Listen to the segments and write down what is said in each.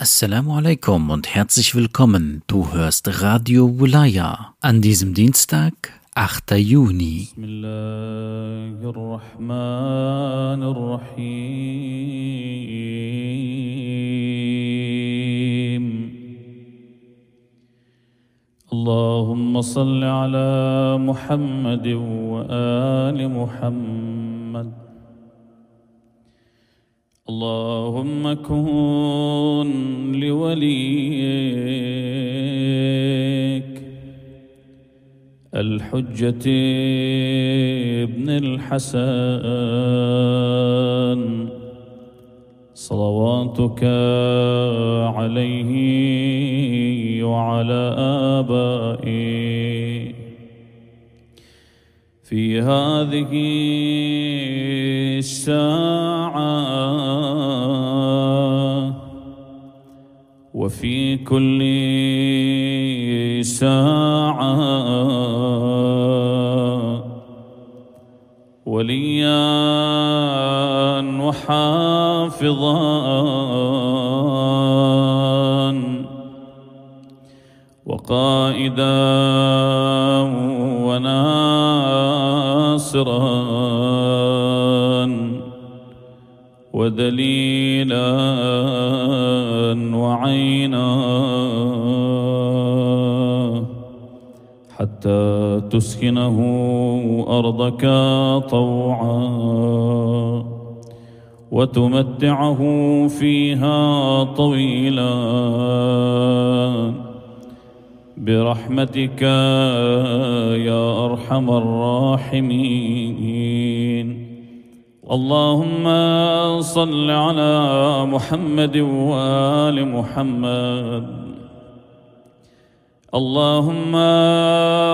Assalamu alaikum und herzlich willkommen. Du hörst Radio Wulaya an diesem Dienstag, 8. Juni. بسم الله الرحمن الرحيم اللهم صل على محمد وآل محمد اللهم كن لوليك. الحجة ابن الحسن. صلواتك عليه وعلى آبائه. في هذه الساعة وفي كل ساعة وليا وحافظا وقائدا وناصرا ودليلا وعينا حتى تسكنه أرضك طوعا وتمتعه فيها طويلا برحمتك يا أرحم الراحمين. اللهم صل على محمد وآل محمد. اللهم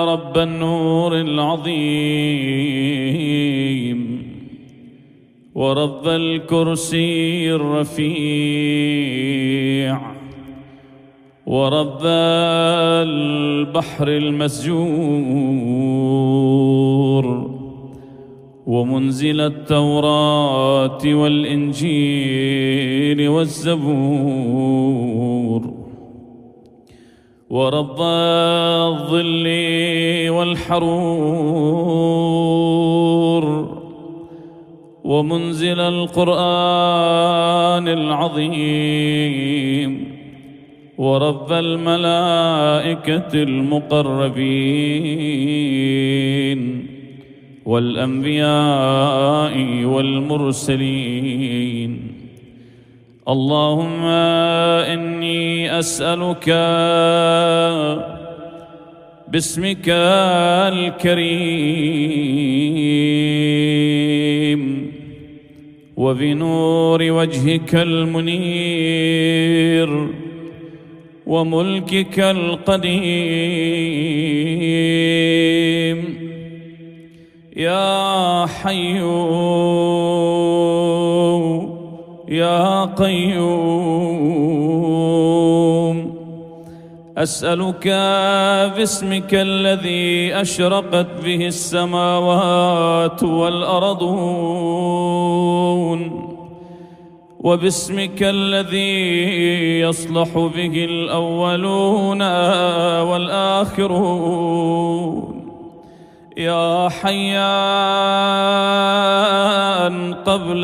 رب النور العظيم ورب الكرسي الرفيع ورب البحر المسجور. ومنزل التوراة والإنجيل والزبور ورب الظل والحرور ومنزل القرآن العظيم ورب الملائكة المقربين والأنبياء والمرسلين. اللهم إني أسألك باسمك الكريم وبنور وجهك المنير وملكك القديم يا حي يا قيوم أسألك باسمك الذي أشرقت به السماوات والأرضون وباسمك الذي يصلح به الأولون والآخرون. يا حيان قبل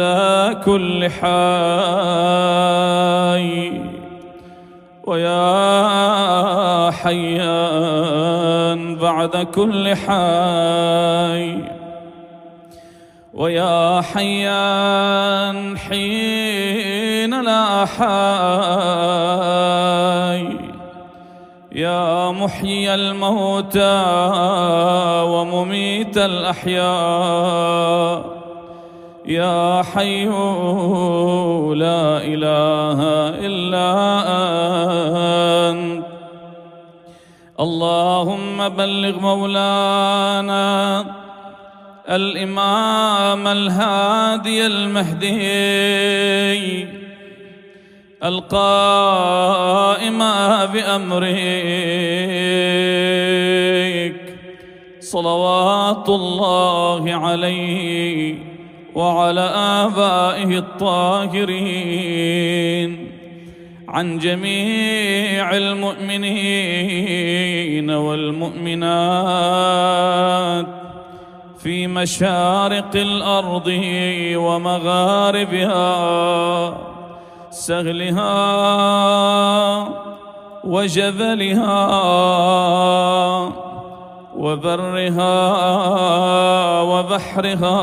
كل حي. ويا حيان بعد كل حي. ويا حيان حين لا حي. يا محيي الموتى ومميت الأحياء. يا حي لا إله إلا أنت. اللهم بلغ مولانا الإمام الهادي المهدي. القائم بأمرك صلوات الله عليه وعلى آبائه الطاهرين عن جميع المؤمنين والمؤمنات في مشارق الأرض ومغاربها سهلها وجبلها وبرها وبحرها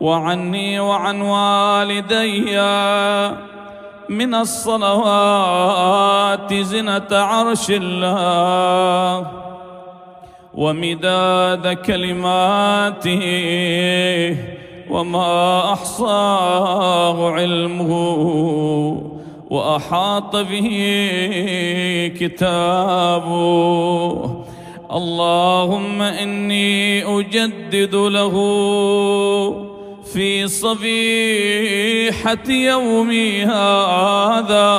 وعني وعن والدي من الصلوات زنة عرش الله ومداد كلماته وما أحصاه علمه وأحاط به كتابه. اللهم إني أجدد له في صبيحة يومي هذا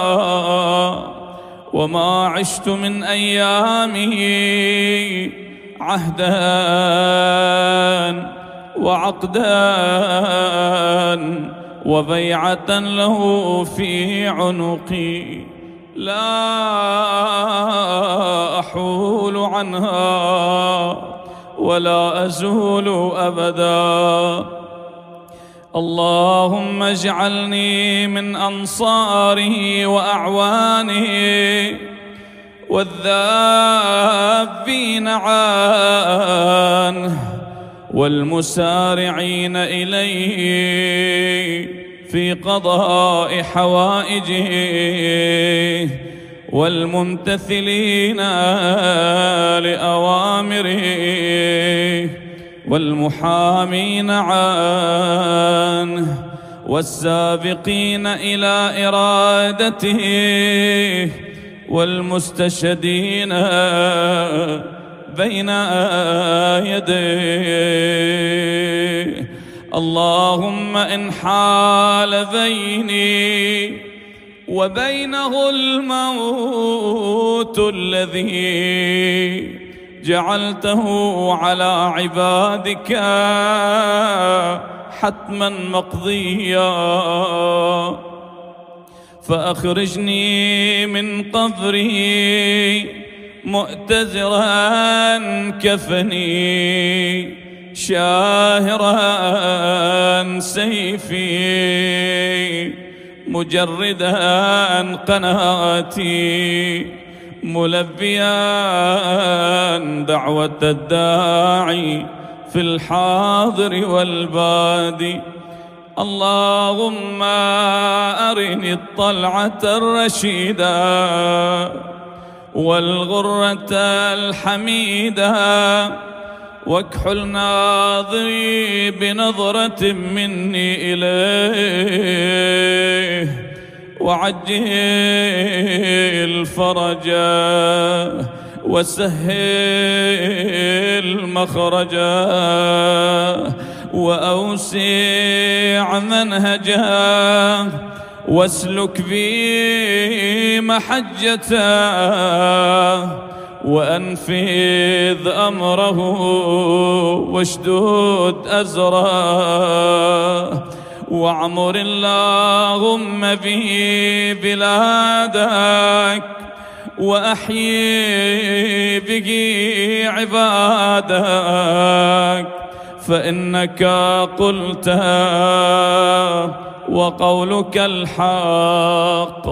وما عشت من أيامه عهدا. وعقدا وبيعة له في عنقي. لا أحول عنها ولا أزول أبدا. اللهم اجعلني من أنصاره وأعوانه والذابين عنه والمسارعين إليه في قضاء حوائجه والممتثلين لأوامره والمحامين عنه والسابقين إلى إرادته والمستشهدين بين يديه. اللهم إن حال بيني وبينه الموت الذي جعلته على عبادك حتما مقضيا. فأخرجني من قبري مؤتزرا كفني شاهرا سيفي مجردا قناتي ملبيا دعوة الداعي في الحاضر والبادي. اللهم أرني الطلعة الرشيدة. والغرة الحميدة واكحل ناظري بنظرة مني إليه وعجل فرجا وسهل مخرجا وأوسع منهجا واسلك بي محجته وأنفذ أمره واشدود أزره وأعمر اللهم به بلادك وأحيي به عبادك فإنك قلت وقولك الحق.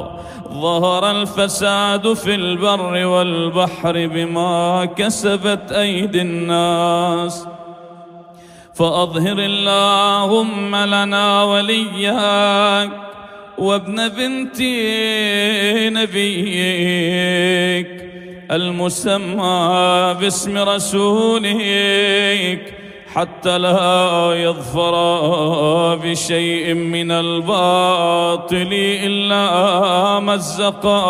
ظهر الفساد في البر والبحر بما كسبت أيدي الناس. فأظهر اللهم لنا ولياك وابن بنت نبيك المسمى باسم رسولك. حتى لا يظفر بشيء من الباطل إلا مزقا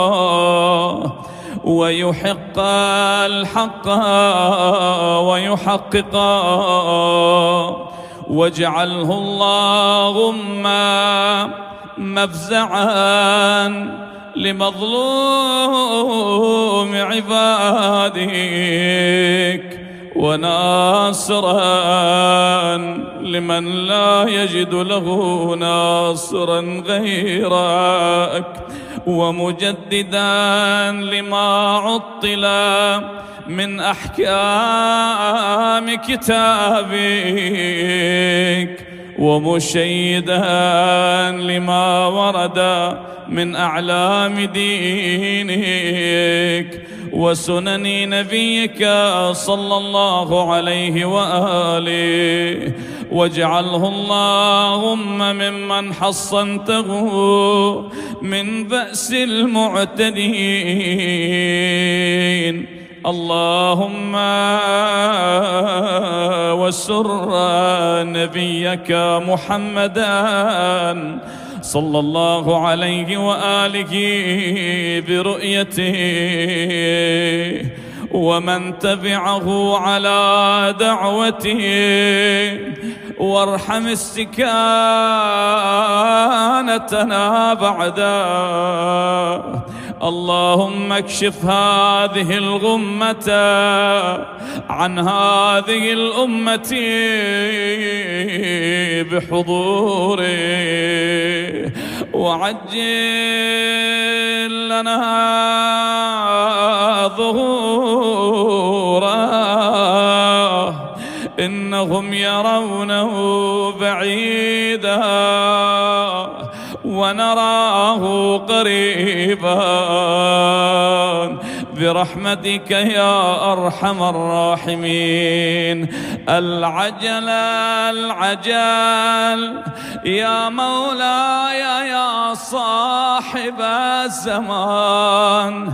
ويحق الحق ويحقق. واجعله اللهم مفزعا لمظلوم عبادك وناصرا لمن لا يجد له ناصرا غيرك ومجددا لما عطل من أحكام كتابك. ومشيدا لما ورد من أعلام دينك وسنن نبيك صلى الله عليه وآله. واجعله اللهم ممن حصنته من بأس المعتدين. اللهم وسر نبيك محمدا صلى الله عليه وآله برؤيته. ومن تبعه على دعوته. وارحم استكانتنا بعده. اللهم اكشف هذه الغمة عن هذه الأمة بحضوره وعجل لنا ظهوره. إنهم يرونه بعيدا. ونراه قريبا. برحمتك يا أرحم الراحمين. العجل العجل يا مولاي يا صاحب الزمان.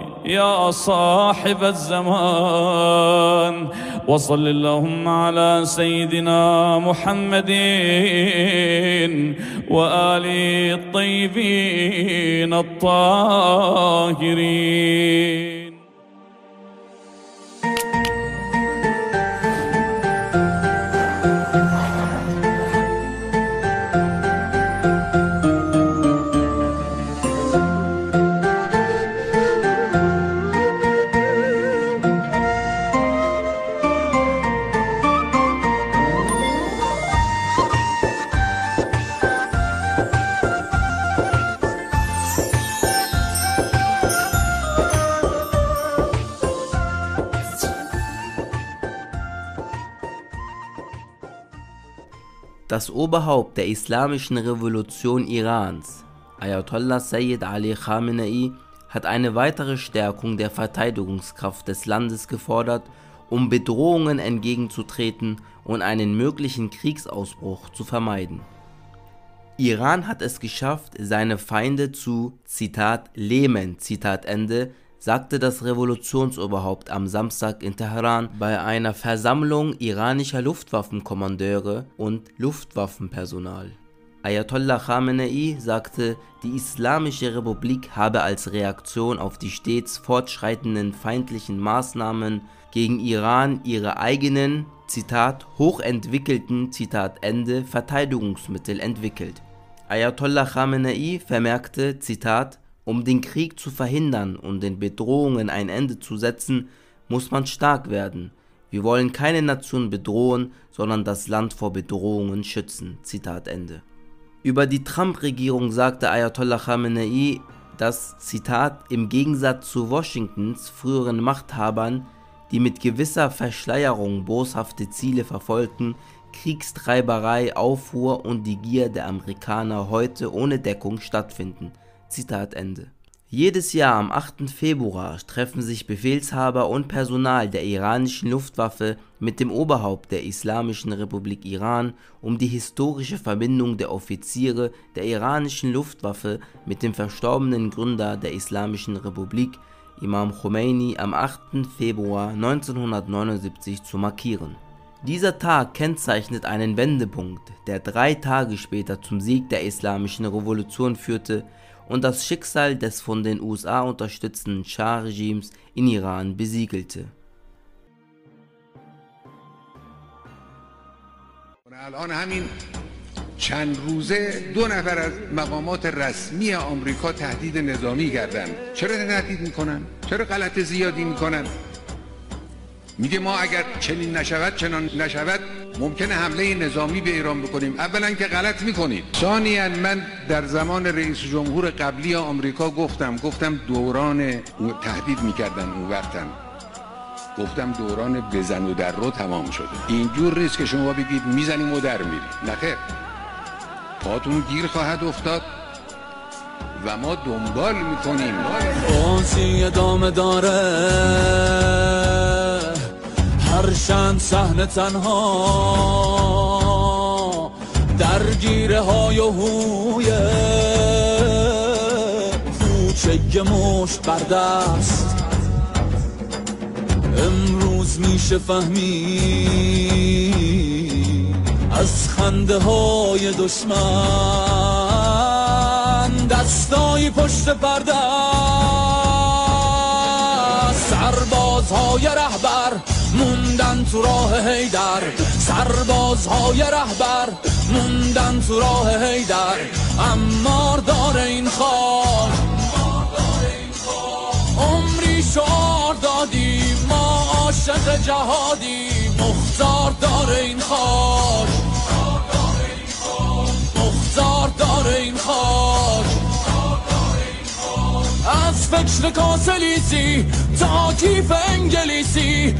يا صاحب الزمان وصل اللهم على سيدنا محمد وآله الطيبين الطاهرين. Das Oberhaupt der Islamischen Revolution Irans, Ayatollah Sayyid Ali Khamenei, hat eine weitere Stärkung der Verteidigungskraft des Landes gefordert, um Bedrohungen entgegenzutreten und einen möglichen Kriegsausbruch zu vermeiden. Iran hat es geschafft, seine Feinde zu Zitat lähmen, Zitat Ende, sagte das Revolutionsoberhaupt am Samstag in Teheran bei einer Versammlung iranischer Luftwaffenkommandeure und Luftwaffenpersonal. Ayatollah Khamenei sagte, die Islamische Republik habe als Reaktion auf die stets fortschreitenden feindlichen Maßnahmen gegen Iran ihre eigenen, Zitat, hochentwickelten, Zitat Ende, Verteidigungsmittel entwickelt. Ayatollah Khamenei vermerkte, Zitat, um den Krieg zu verhindern und den Bedrohungen ein Ende zu setzen, muss man stark werden. Wir wollen keine Nation bedrohen, sondern das Land vor Bedrohungen schützen. Zitat Ende. Über die Trump-Regierung sagte Ayatollah Khamenei, dass, Zitat, im Gegensatz zu Washingtons früheren Machthabern, die mit gewisser Verschleierung boshafte Ziele verfolgten, Kriegstreiberei, Aufruhr und die Gier der Amerikaner heute ohne Deckung stattfinden. Zitat Ende. Jedes Jahr am 8. Februar treffen sich Befehlshaber und Personal der iranischen Luftwaffe mit dem Oberhaupt der Islamischen Republik Iran, um die historische Verbindung der Offiziere der iranischen Luftwaffe mit dem verstorbenen Gründer der Islamischen Republik, Imam Khomeini, am 8. Februar 1979 zu markieren. Dieser Tag kennzeichnet einen Wendepunkt, der drei Tage später zum Sieg der Islamischen Revolution führte und das Schicksal des von den USA unterstützten Schah-Regimes in Iran besiegelte. الان همین چند روزه دو نفر از مقامات رسمی آمریکا تهدید نظامی کردند چرا تهدید میکنن چرا غلط زیادی میکنن میگه ما اگر چنین نشود چنان نشود ممکنه حمله نظامی به ایران بکنیم. اولا که غلط می‌کنید. ثانیا من در زمان رئیس جمهور قبلی آمریکا گفتم گفتم دوران تهدید می‌کردن اون وقتم گفتم دوران بزن و در رو تمام شده. اینجور نیست که شما بگید می‌زنیم و در میریم. نخیر پاتون گیر خواهد افتاد و ما دنبال می‌کنیم. بازی ادامه داره. هر شن صحنه تنها. درگیره های و هوی کوچه مشت بردست امروز میشه فهمید از خنده های دشمن. دستایی پشت پرده سربازهای رهبر موندن تو راه حیدر سربازهای رهبر موندن تو راه حیدر عمار داره این خاک عمری شعار دادیم ما عاشق جهادی. مختار داره این خاک مختار داره این خاک از فکر کاسه‌لیسی تا کیف انگلیسی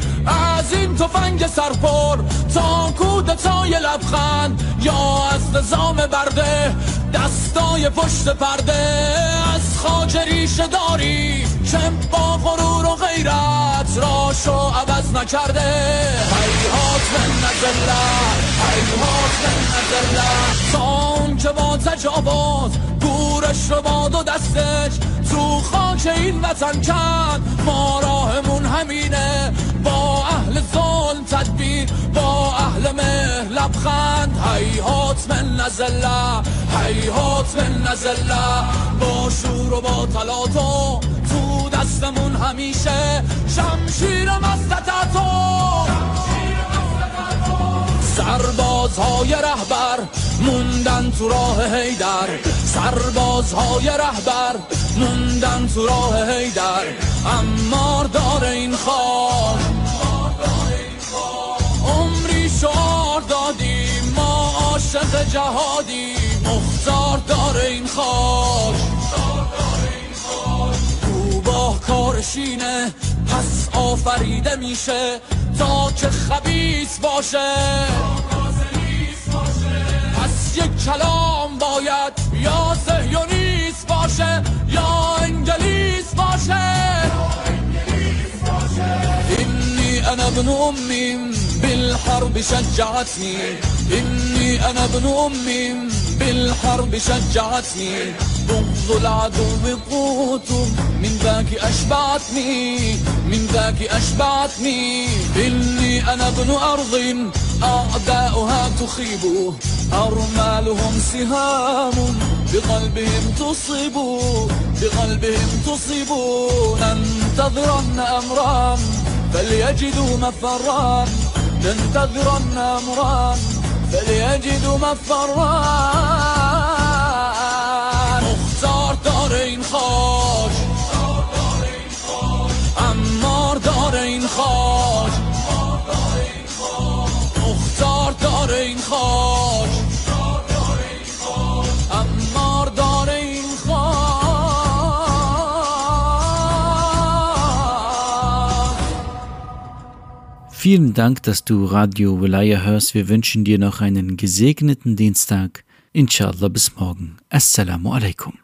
از این تفنگ سرپر تا کودتای لبخند یا از نظام برده دستای پشت پرده. از خاج ریشه داری که با غرور و غیرت راشو عوض نکرده. منا الذلة هيهات منا الذلة تا اون که با تجاوز گورش رو با دو دستش تو خاک این وطن کند ما راهمون همینه با اهل ظلم تدبیر با اهل مهر لبخند هيهات منا الذلة هيهات منا الذلة با شور و با تلاطم تو دستمون همیشه شمشیر مستتتو سربازهای رهبر موندن تو راه حیدر سربازهای رهبر موندن تو راه هیدر امار داره این خاک عمری شعار دادیم ما عاشق جهادی مختار داره این خاک کوباه کارشینه پس آفریده میشه. تا که خبیس باشه. پس یک کلام باید یا سهیونیس باشه یا انگلیس باشه. إني أنا ابن أم بالحرب شجعتني إني أنا ابن أم بالحرب شجعتني بغض العدو قوت من ذاك أشبعتني من ذاك أشبعتني. إني أنا ابن أرض أعداؤها تخيب. أرمالهم سهام بقلبهم تصيب. بقلبهم تصيب. ننتظرن أمرا فليجدوا مفرا ننتظرن أمرا فليجدوا مفرا دار این خاک امار دار این خاک Vielen Dank, dass du Radio Wilaya hörst. Wir wünschen dir noch einen gesegneten Dienstag. Inshallah bis morgen. Assalamu alaikum.